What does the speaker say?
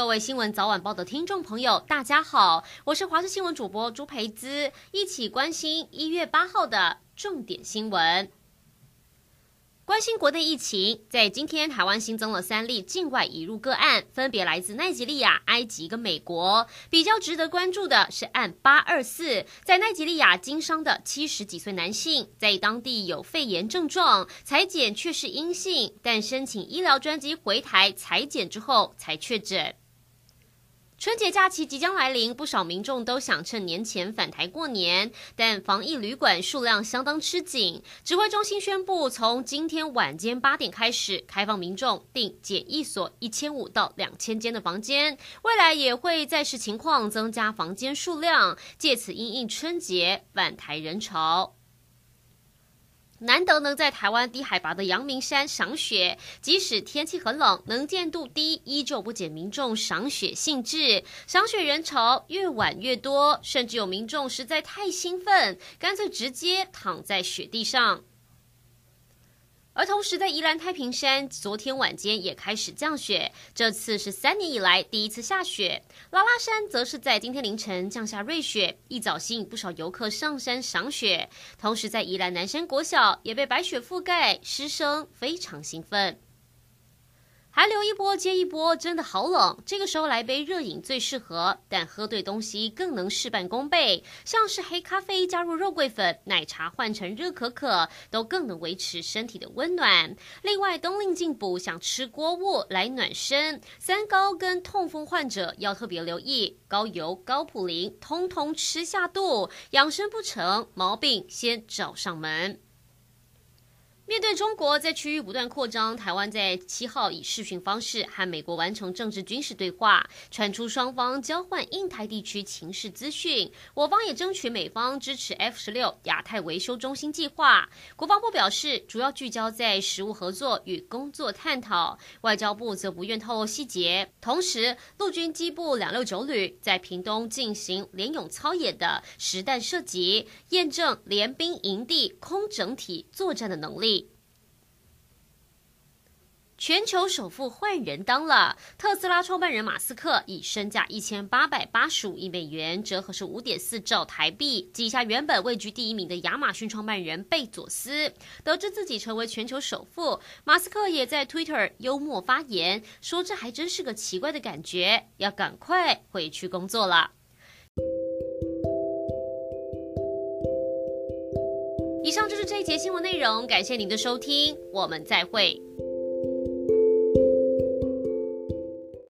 各位新闻早晚报的听众朋友，大家好，我是华视新闻主播朱培姿，一起关心一月八号的重点新闻。关心国内疫情，在今天台湾新增了三例境外移入个案，分别来自奈及利亚、埃及跟美国。比较值得关注的是案八二四，在奈及利亚经商的七十几岁男性，在当地有肺炎症状，采检却是阴性，但申请医疗专机回台采检之后才确诊。春节假期即将来临，不少民众都想趁年前返台过年，但防疫旅馆数量相当吃紧。指挥中心宣布，从今天晚间八点开始开放民众订检疫所一千五到两千间的房间，未来也会再视情况增加房间数量，借此因应春节返台人潮。难得能在台湾低海拔的阳明山赏雪，即使天气很冷，能见度低，依旧不减民众赏雪兴致。赏雪人潮越晚越多，甚至有民众实在太兴奋，干脆直接躺在雪地上。而同时，在宜兰太平山，昨天晚间也开始降雪，这次是三年以来第一次下雪。拉拉山则是在今天凌晨降下瑞雪，一早吸引不少游客上山赏雪。同时，在宜兰南山国小也被白雪覆盖，师生非常兴奋。寒流一波接一波，真的好冷。这个时候来杯热饮最适合，但喝对东西更能事半功倍。像是黑咖啡加入肉桂粉，奶茶换成热可可，都更能维持身体的温暖。另外，冬令进补想吃锅物来暖身，三高跟痛风患者要特别留意，高油、高普林，通通吃下肚。养生不成，毛病先找上门。面对中国在区域不断扩张，台湾在七号以视讯方式和美国完成政治军事对话，传出双方交换印太地区情势资讯。我方也争取美方支持 F 十六亚太维修中心计划。国防部表示，主要聚焦在实务合作与工作探讨，外交部则不愿透露细节。同时，陆军机部两六九旅在屏东进行联勇操演的实弹射击，验证联兵营地空整体作战的能力。全球首富换人当了，特斯拉创办人马斯克以身价一千八百八十五亿美元，折合是五点四兆台币，挤下原本位居第一名的亚马逊创办人贝佐斯。得知自己成为全球首富，马斯克也在 Twitter 幽默发言，说这还真是个奇怪的感觉，要赶快回去工作了。以上就是这一节新闻内容，感谢您的收听，我们再会。